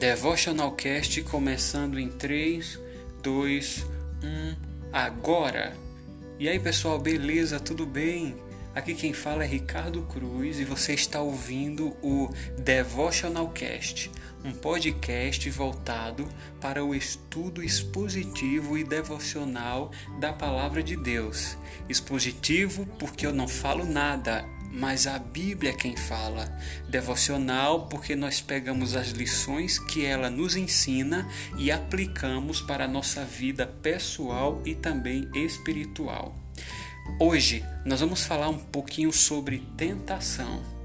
Devotional Cast começando em 3, 2, 1, agora! E aí pessoal, beleza? Tudo bem? Aqui quem fala é Ricardo Cruz e você está ouvindo o Devotional Cast, um podcast voltado para o estudo expositivo e devocional da Palavra de Deus. Expositivo porque eu não falo nada, mas a Bíblia é quem fala. Devocional, porque nós pegamos as lições que ela nos ensina e aplicamos para a nossa vida pessoal e também espiritual. Hoje nós vamos falar um pouquinho sobre tentação.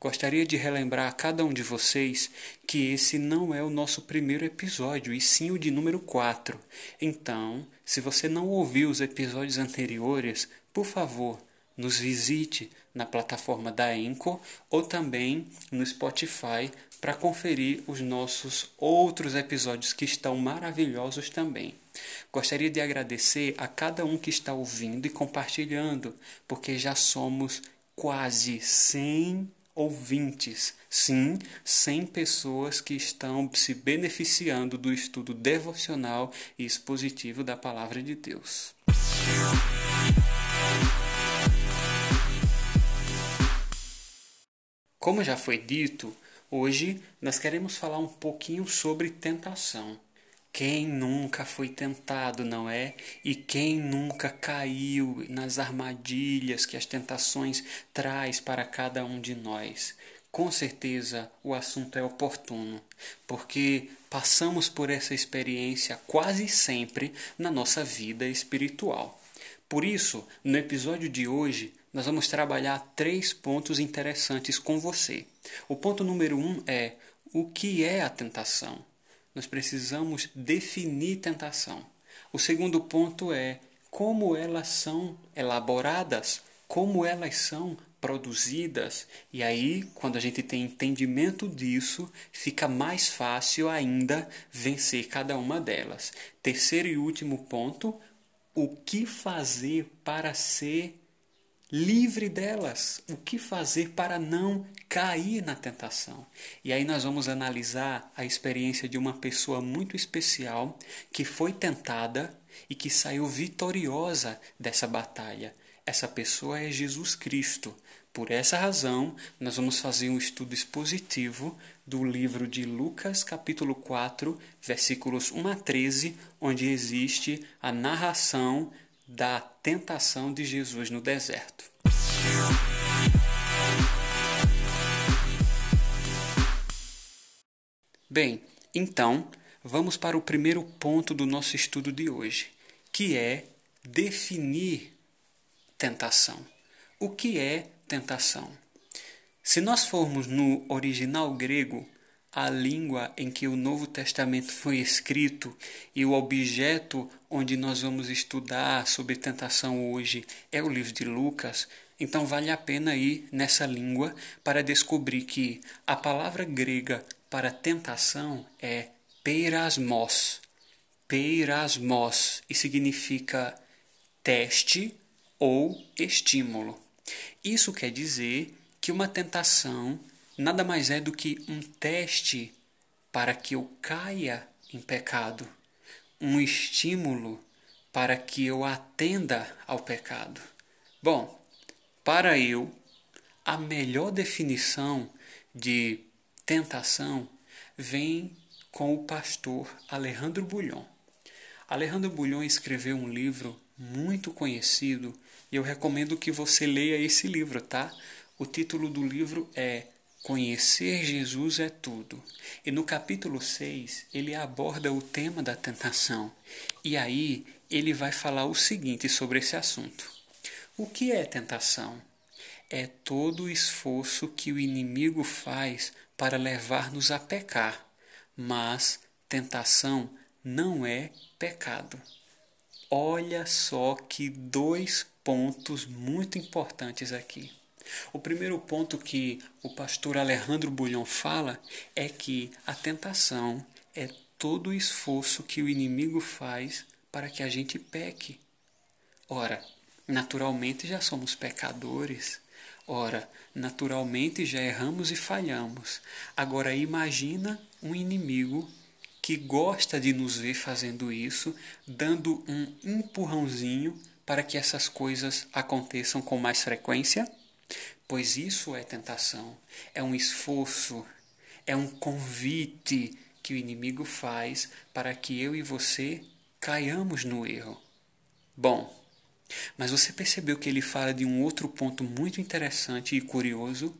Gostaria de relembrar a cada um de vocês que esse não é o nosso primeiro episódio, e sim o de número 4. Então, se você não ouviu os episódios anteriores, por favor, nos visite na plataforma da Anchor ou também no Spotify para conferir os nossos outros episódios que estão maravilhosos também. Gostaria de agradecer a cada um que está ouvindo e compartilhando, porque já somos quase 100 ouvintes, sim, 100 pessoas que estão se beneficiando do estudo devocional e expositivo da Palavra de Deus. Como já foi dito, hoje nós queremos falar um pouquinho sobre tentação. Quem nunca foi tentado, não é? E quem nunca caiu nas armadilhas que as tentações traz para cada um de nós? Com certeza o assunto é oportuno, porque passamos por essa experiência quase sempre na nossa vida espiritual. Por isso, no episódio de hoje, nós vamos trabalhar três pontos interessantes com você. O ponto número um é o que é a tentação? Nós precisamos definir tentação. O segundo ponto é como elas são elaboradas, como elas são produzidas. E aí, quando a gente tem entendimento disso, fica mais fácil ainda vencer cada uma delas. Terceiro e último ponto: o que fazer para ser livre delas. O que fazer para não cair na tentação? E aí nós vamos analisar a experiência de uma pessoa muito especial que foi tentada e que saiu vitoriosa dessa batalha. Essa pessoa é Jesus Cristo. Por essa razão, nós vamos fazer um estudo expositivo do livro de Lucas, capítulo 4, versículos 1 a 13, onde existe a narração da tentação de Jesus no deserto. Bem, então vamos para o primeiro ponto do nosso estudo de hoje, que é definir tentação. O que é tentação? Se nós formos no original grego, a língua em que o Novo Testamento foi escrito e o objeto onde nós vamos estudar sobre tentação hoje é o livro de Lucas, então vale a pena ir nessa língua para descobrir que a palavra grega para tentação é peirasmos. Peirasmos e significa teste ou estímulo. Isso quer dizer que uma tentação nada mais é do que um teste para que eu caia em pecado, um estímulo para que eu atenda ao pecado. Bom, para eu, a melhor definição de tentação vem com o pastor Alejandro Bulhon. Alejandro Bulhon escreveu um livro muito conhecido e eu recomendo que você leia esse livro, tá? O título do livro é Conhecer Jesus é tudo. E no capítulo 6, ele aborda o tema da tentação. E aí, ele vai falar o seguinte sobre esse assunto. O que é tentação? É todo o esforço que o inimigo faz para levar-nos a pecar. Mas tentação não é pecado. Olha só que dois pontos muito importantes aqui. O primeiro ponto que o pastor Alejandro Bulhão fala é que a tentação é todo o esforço que o inimigo faz para que a gente peque. Ora, naturalmente já somos pecadores. Ora, naturalmente já erramos e falhamos. Agora imagina um inimigo que gosta de nos ver fazendo isso, dando um empurrãozinho para que essas coisas aconteçam com mais frequência? Pois isso é tentação, é um esforço, é um convite que o inimigo faz para que eu e você caiamos no erro. Bom, mas você percebeu que ele fala de um outro ponto muito interessante e curioso?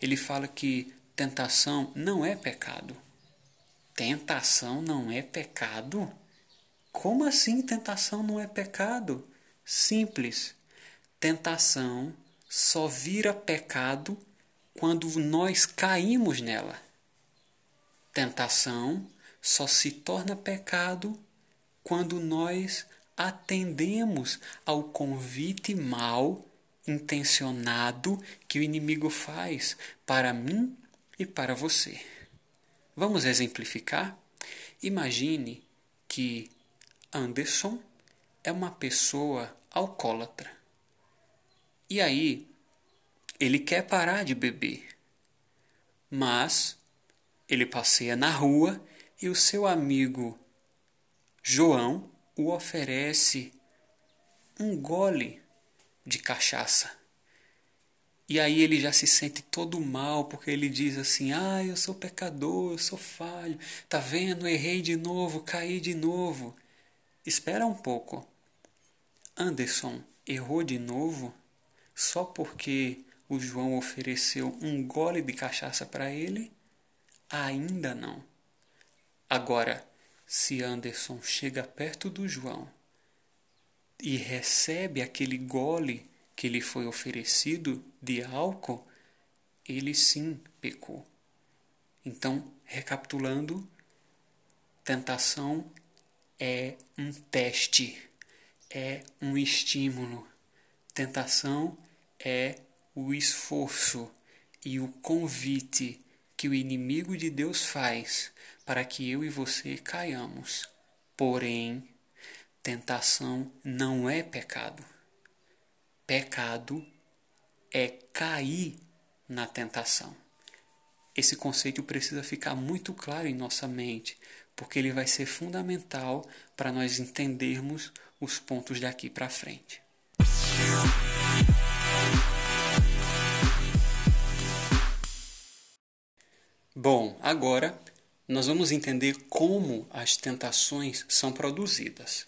Ele fala que tentação não é pecado. Tentação não é pecado? Como assim tentação não é pecado? Simples. Tentação só vira pecado quando nós caímos nela. Tentação só se torna pecado quando nós atendemos ao convite mal intencionado que o inimigo faz para mim e para você. Vamos exemplificar? Imagine que Anderson é uma pessoa alcoólatra. E aí, ele quer parar de beber, mas ele passeia na rua e o seu amigo João o oferece um gole de cachaça. E aí ele já se sente todo mal, porque ele diz assim: Ah, eu sou pecador, eu sou falho, tá vendo? Errei de novo, caí de novo. Espera um pouco. Anderson errou de novo só porque o João ofereceu um gole de cachaça para ele? Ainda não. Agora, se Anderson chega perto do João e recebe aquele gole que lhe foi oferecido de álcool, ele sim pecou. Então, recapitulando, tentação é um teste, é um estímulo. Tentação é o esforço e o convite que o inimigo de Deus faz para que eu e você caiamos. Porém, tentação não é pecado. Pecado é cair na tentação. Esse conceito precisa ficar muito claro em nossa mente, porque ele vai ser fundamental para nós entendermos os pontos daqui para frente. Bom, agora nós vamos entender como as tentações são produzidas.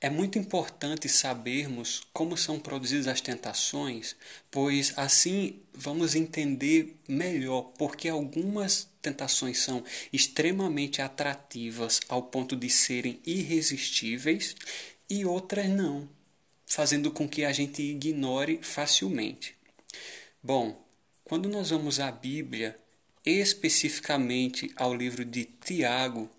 É muito importante sabermos como são produzidas as tentações, pois assim vamos entender melhor porque algumas tentações são extremamente atrativas ao ponto de serem irresistíveis e outras não, fazendo com que a gente ignore facilmente. Bom, quando nós vamos à Bíblia, especificamente ao livro de Tiago,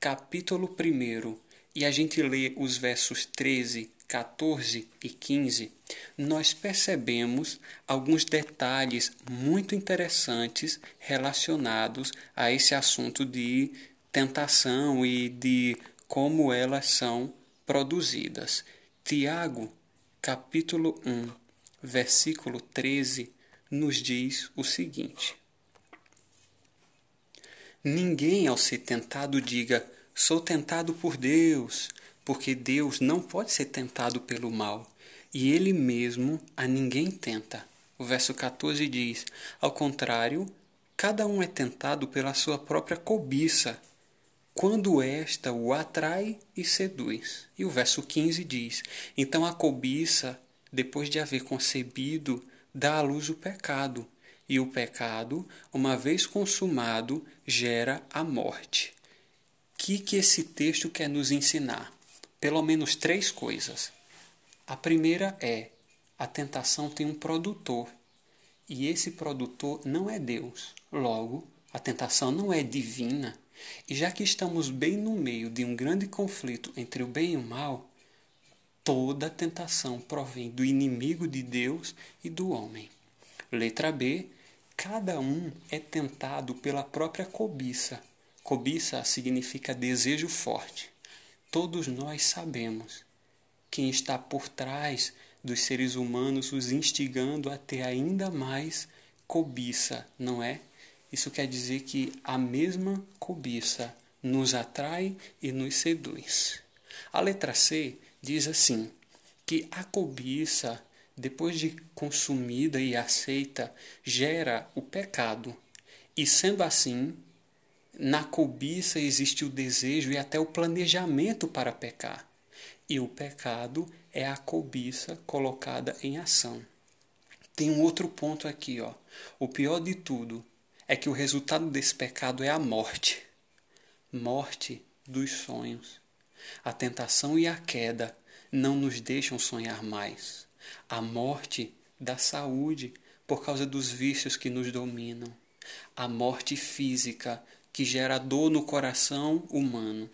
capítulo 1, e a gente lê os versos 13, 14 e 15, nós percebemos alguns detalhes muito interessantes relacionados a esse assunto de tentação e de como elas são produzidas. Tiago, capítulo 1, versículo 13, nos diz o seguinte: Ninguém ao ser tentado diga Sou tentado por Deus, porque Deus não pode ser tentado pelo mal, e Ele mesmo a ninguém tenta. O verso 14 diz: Ao contrário, cada um é tentado pela sua própria cobiça, quando esta o atrai e seduz. E o verso 15 diz: Então a cobiça, depois de haver concebido, dá à luz o pecado, e o pecado, uma vez consumado, gera a morte que, que esse texto quer nos ensinar? Pelo menos três coisas. A primeira é: a tentação tem um produtor, e esse produtor não é Deus. Logo, a tentação não é divina. E já que estamos bem no meio de um grande conflito entre o bem e o mal, toda tentação provém do inimigo de Deus e do homem. Letra B: cada um é tentado pela própria cobiça Cobiça significa desejo forte. Todos nós sabemos quem está por trás dos seres humanos, os instigando a ter ainda mais cobiça, não é? Isso quer dizer que a mesma cobiça nos atrai e nos seduz. A letra C diz assim: que a cobiça, depois de consumida e aceita, gera o pecado. E sendo assim, na cobiça existe o desejo e até o planejamento para pecar. E o pecado é a cobiça colocada em ação. Tem um outro ponto aqui, ó. O pior de tudo é que o resultado desse pecado é a morte. Morte dos sonhos. A tentação e a queda não nos deixam sonhar mais. A morte da saúde por causa dos vícios que nos dominam. A morte física que gera dor no coração humano.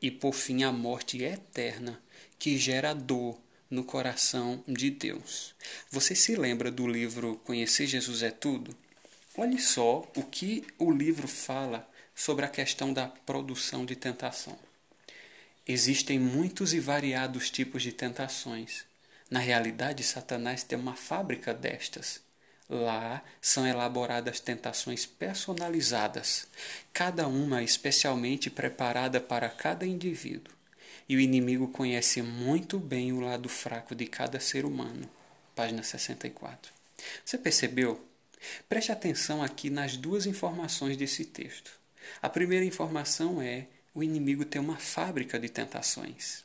E por fim a morte eterna que gera dor no coração de Deus. Você se lembra do livro Conhecer Jesus é Tudo? Olhe só o que o livro fala sobre a questão da produção de tentação. Existem muitos e variados tipos de tentações. Na realidade, Satanás tem uma fábrica destas. Lá são elaboradas tentações personalizadas, cada uma especialmente preparada para cada indivíduo. E o inimigo conhece muito bem o lado fraco de cada ser humano. Página 64. Você percebeu? Preste atenção aqui nas duas informações desse texto. A primeira informação é: o inimigo tem uma fábrica de tentações.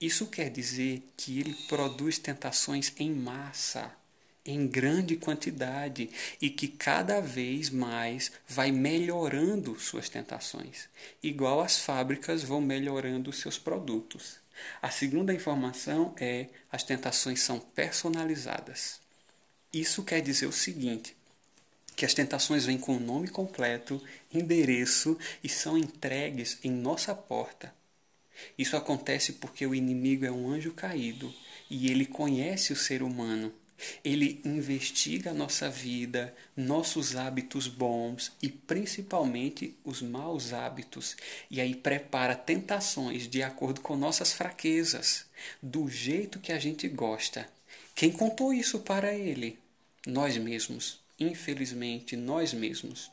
Isso quer dizer que ele produz tentações em massa, em grande quantidade, e que cada vez mais vai melhorando suas tentações, igual as fábricas vão melhorando seus produtos. A segunda informação é: as tentações são personalizadas. Isso quer dizer o seguinte: que as tentações vêm com o nome completo, endereço e são entregues em nossa porta. Isso acontece porque o inimigo é um anjo caído e ele conhece o ser humano. Ele investiga a nossa vida, nossos hábitos bons e principalmente os maus hábitos, e aí prepara tentações de acordo com nossas fraquezas, do jeito que a gente gosta. Quem contou isso para ele? Nós mesmos infelizmente, nós mesmos.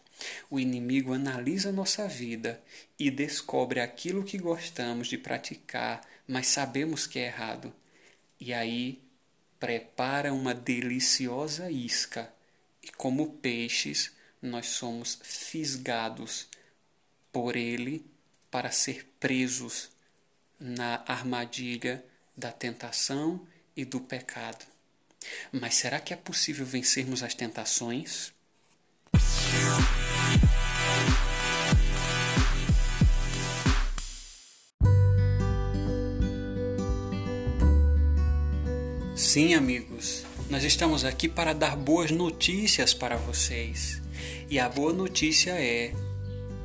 O inimigo analisa nossa vida e descobre aquilo que gostamos de praticar, mas sabemos que é errado. E aí prepara uma deliciosa isca, e como peixes, nós somos fisgados por ele para ser presos na armadilha da tentação e do pecado. Mas será que é possível vencermos as tentações? Sim, amigos, nós estamos aqui para dar boas notícias para vocês. E a boa notícia é: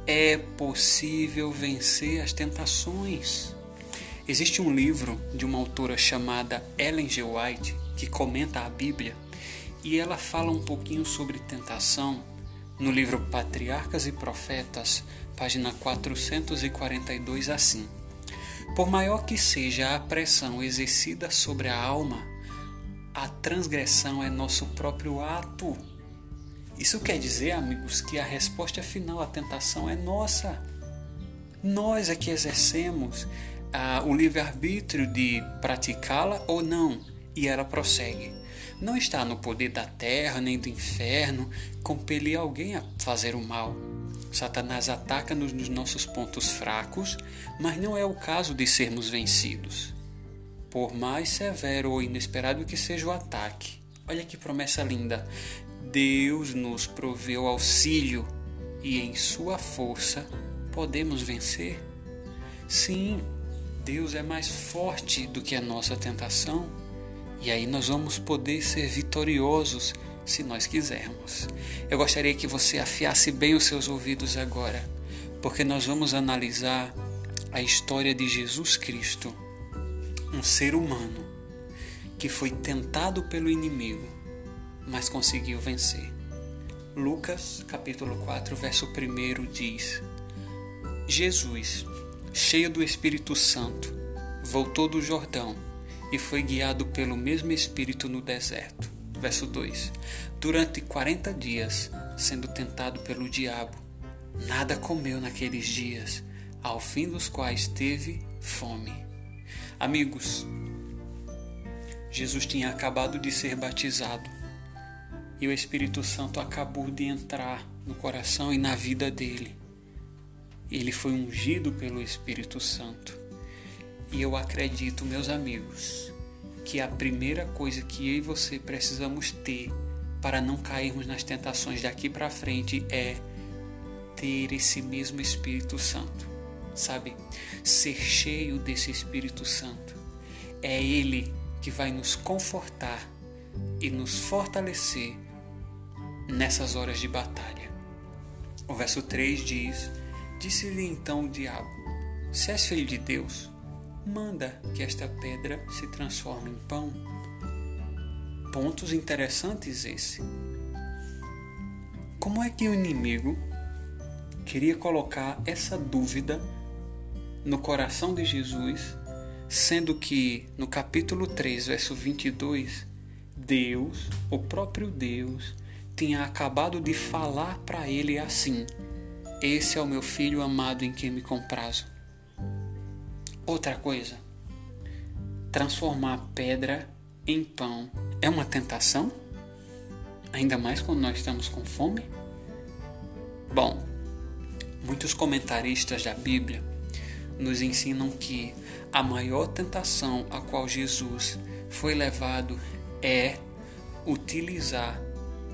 é possível vencer as tentações. Existe um livro de uma autora chamada Ellen G. White que comenta a Bíblia e ela fala um pouquinho sobre tentação no livro Patriarcas e Profetas, página 442, assim: Por maior que seja a pressão exercida sobre a alma, a transgressão é nosso próprio ato. Isso quer dizer, amigos, que a resposta final à tentação é nossa. Nós é que exercemos ah, o livre-arbítrio de praticá-la ou não. E ela prossegue: Não está no poder da terra nem do inferno compelir alguém a fazer o mal. Satanás ataca-nos nos nossos pontos fracos, mas não é o caso de sermos vencidos. Por mais severo ou inesperado que seja o ataque, olha que promessa linda! Deus nos proveu auxílio e em Sua força podemos vencer. Sim, Deus é mais forte do que a nossa tentação e aí nós vamos poder ser vitoriosos se nós quisermos. Eu gostaria que você afiasse bem os seus ouvidos agora, porque nós vamos analisar a história de Jesus Cristo, um ser humano que foi tentado pelo inimigo, mas conseguiu vencer. Lucas, capítulo 4, verso 1 diz: Jesus cheio do Espírito Santo, voltou do Jordão e foi guiado pelo mesmo Espírito no deserto. Verso 2: Durante quarenta dias, sendo tentado pelo diabo, nada comeu naqueles dias, ao fim dos quais teve fome. Amigos, Jesus tinha acabado de ser batizado e o Espírito Santo acabou de entrar no coração e na vida dele. Ele foi ungido pelo Espírito Santo. E eu acredito, meus amigos, que a primeira coisa que eu e você precisamos ter para não cairmos nas tentações daqui para frente é ter esse mesmo Espírito Santo. Sabe? Ser cheio desse Espírito Santo. É ele que vai nos confortar e nos fortalecer nessas horas de batalha. O verso 3 diz: Disse-lhe então o diabo: Se és filho de Deus, manda que esta pedra se transforme em pão. Pontos interessantes esse. Como é que o inimigo queria colocar essa dúvida no coração de Jesus, sendo que no capítulo 3, verso 22, Deus, o próprio Deus, tinha acabado de falar para ele assim: Esse é o meu filho amado em quem me comprazo. Outra coisa, transformar pedra em pão é uma tentação? Ainda mais quando nós estamos com fome? Bom, muitos comentaristas da Bíblia nos ensinam que a maior tentação a qual Jesus foi levado é utilizar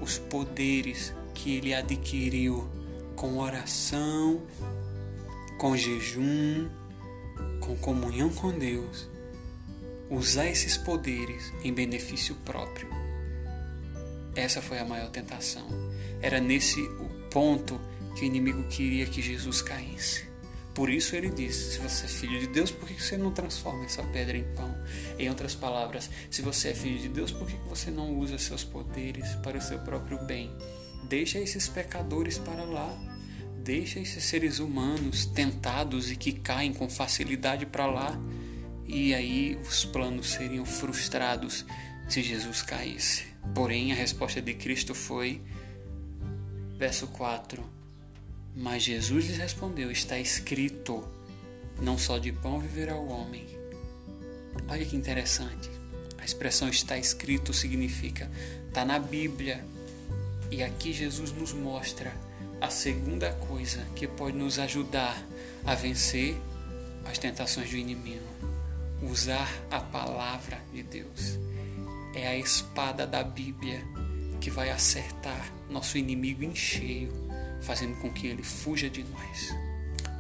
os poderes que ele adquiriu com oração, com jejum, com comunhão com Deus, usar esses poderes em benefício próprio. Essa foi a maior tentação. Era nesse o ponto que o inimigo queria que Jesus caísse. Por isso ele disse: se você é filho de Deus, por que você não transforma essa pedra em pão? Em outras palavras, se você é filho de Deus, por que você não usa seus poderes para o seu próprio bem? Deixa esses pecadores para lá. Deixa esses seres humanos tentados e que caem com facilidade para lá. E aí os planos seriam frustrados se Jesus caísse. Porém, a resposta de Cristo foi, verso 4 mas Jesus lhes respondeu: Está escrito, não só de pão viverá o homem. Olha que interessante. A expressão está escrito significa está na Bíblia. E aqui Jesus nos mostra a segunda coisa que pode nos ajudar a vencer as tentações do inimigo. Usar a palavra de Deus. É a espada da Bíblia que vai acertar nosso inimigo em cheio fazendo com que ele fuja de nós.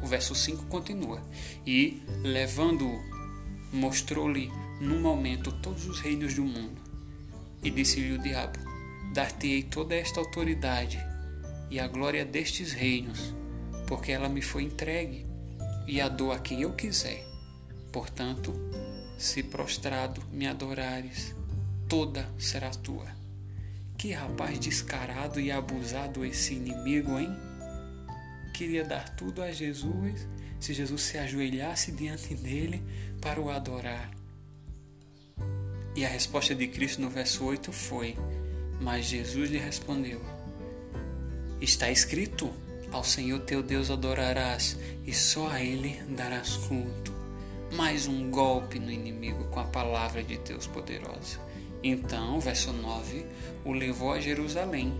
O verso 5 continua: E, levando-o, mostrou-lhe num momento todos os reinos do mundo. E disse-lhe o diabo: Dar-te-ei toda esta autoridade e a glória destes reinos, porque ela me foi entregue, e a dou a quem eu quiser. Portanto, se prostrado me adorares, toda será tua. Que rapaz descarado e abusado esse inimigo, hein? Queria dar tudo a Jesus se Jesus se ajoelhasse diante dele para o adorar. E a resposta de Cristo no verso 8 foi: Mas Jesus lhe respondeu: Está escrito: Ao Senhor teu Deus adorarás e só a Ele darás culto. Mais um golpe no inimigo com a palavra de Deus poderosa. Então, verso 9, o levou a Jerusalém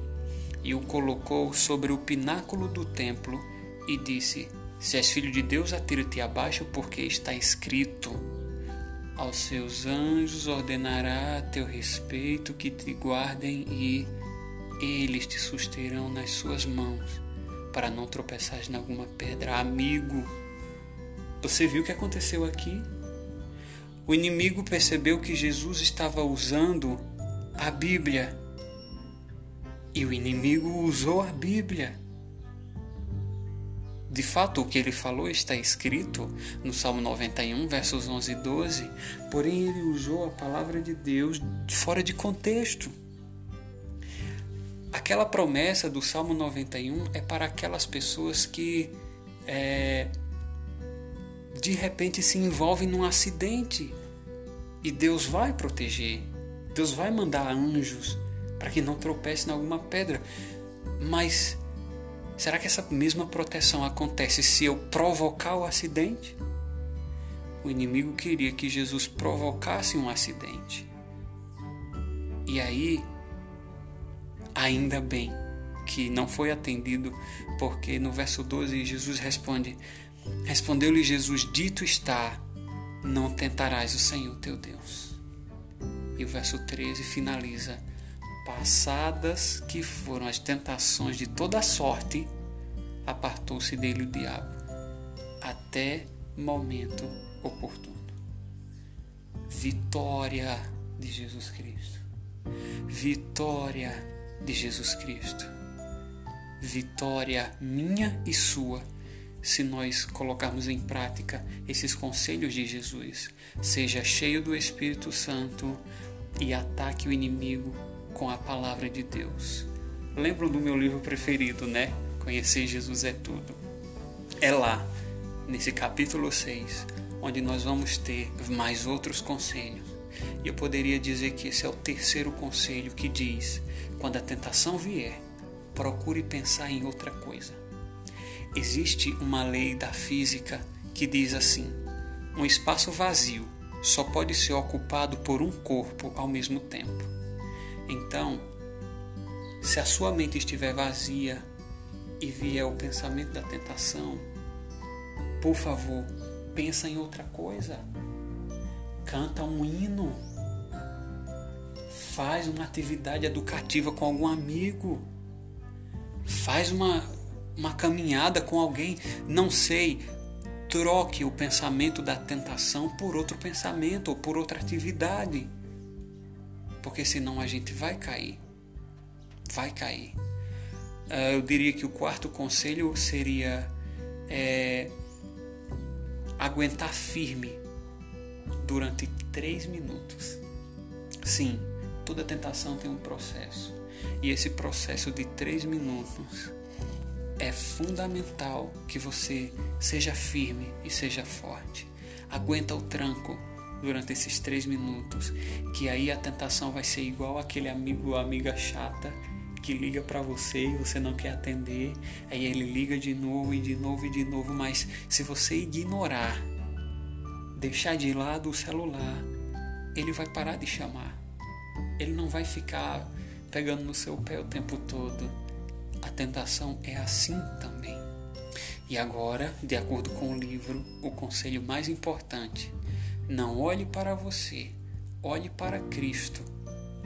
e o colocou sobre o pináculo do templo e disse: Se és filho de Deus, atira-te abaixo, porque está escrito: Aos seus anjos ordenará a teu respeito que te guardem e eles te susterão nas suas mãos, para não tropeçares em alguma pedra. Amigo, você viu o que aconteceu aqui? O inimigo percebeu que Jesus estava usando a Bíblia. E o inimigo usou a Bíblia. De fato, o que ele falou está escrito no Salmo 91, versos 11 e 12, porém ele usou a palavra de Deus fora de contexto. Aquela promessa do Salmo 91 é para aquelas pessoas que é, de repente se envolvem num acidente E Deus vai proteger. Deus vai mandar anjos para que não tropece em alguma pedra. Mas será que essa mesma proteção acontece se eu provocar o acidente? O inimigo queria que Jesus provocasse um acidente. E aí, ainda bem que não foi atendido, porque no verso 12 Jesus responde: Respondeu-lhe Jesus: Dito está, não tentarás o Senhor teu Deus. E o verso 13 finaliza: Passadas que foram as tentações de toda sorte, apartou-se dele o diabo, até momento oportuno. Vitória de Jesus Cristo. Vitória de Jesus Cristo. Vitória minha e sua se nós colocarmos em prática esses conselhos de Jesus. Seja cheio do Espírito Santo e ataque o inimigo com a palavra de Deus. Lembram do meu livro preferido, né? Conhecer Jesus é tudo. É lá, nesse capítulo 6, onde nós vamos ter mais outros conselhos. E eu poderia dizer que esse é o terceiro conselho que diz: quando a tentação vier, procure pensar em outra coisa. Existe uma lei da física que diz assim: um espaço vazio só pode ser ocupado por um corpo ao mesmo tempo. Então, se a sua mente estiver vazia e vier o pensamento da tentação, por favor, pensa em outra coisa. Canta um hino. Faz uma atividade educativa com algum amigo. Faz uma uma caminhada com alguém, não sei, troque o pensamento da tentação por outro pensamento ou por outra atividade. Porque senão a gente vai cair. Vai cair. Uh, eu diria que o quarto conselho seria é, aguentar firme durante três minutos. Sim, toda tentação tem um processo. E esse processo de três minutos é fundamental que você seja firme e seja forte. Aguenta o tranco durante esses três minutos, que aí a tentação vai ser igual aquele amigo ou amiga chata que liga para você e você não quer atender, aí ele liga de novo e de novo e de novo, mas se você ignorar, deixar de lado o celular, ele vai parar de chamar. Ele não vai ficar pegando no seu pé o tempo todo a tentação é assim também. E agora, de acordo com o livro, o conselho mais importante: não olhe para você, olhe para Cristo,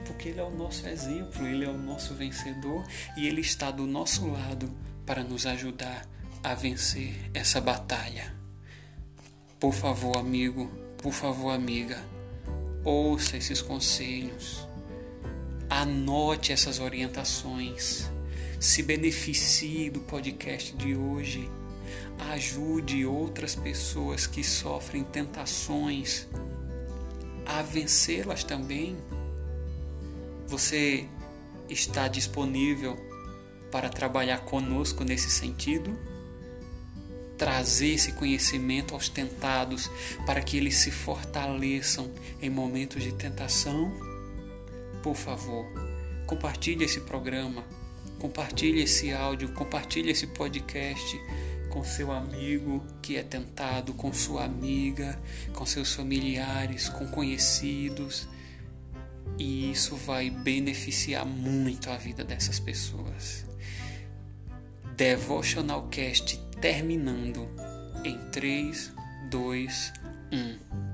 porque Ele é o nosso exemplo, Ele é o nosso vencedor e Ele está do nosso lado para nos ajudar a vencer essa batalha. Por favor, amigo, por favor, amiga, ouça esses conselhos, anote essas orientações se beneficie do podcast de hoje, ajude outras pessoas que sofrem tentações a vencê-las também. Você está disponível para trabalhar conosco nesse sentido? Trazer esse conhecimento aos tentados para que eles se fortaleçam em momentos de tentação? Por favor, compartilhe esse programa Compartilhe esse áudio, compartilhe esse podcast com seu amigo que é tentado, com sua amiga, com seus familiares, com conhecidos. E isso vai beneficiar muito a vida dessas pessoas. Devotional Cast terminando em 3, 2, 1.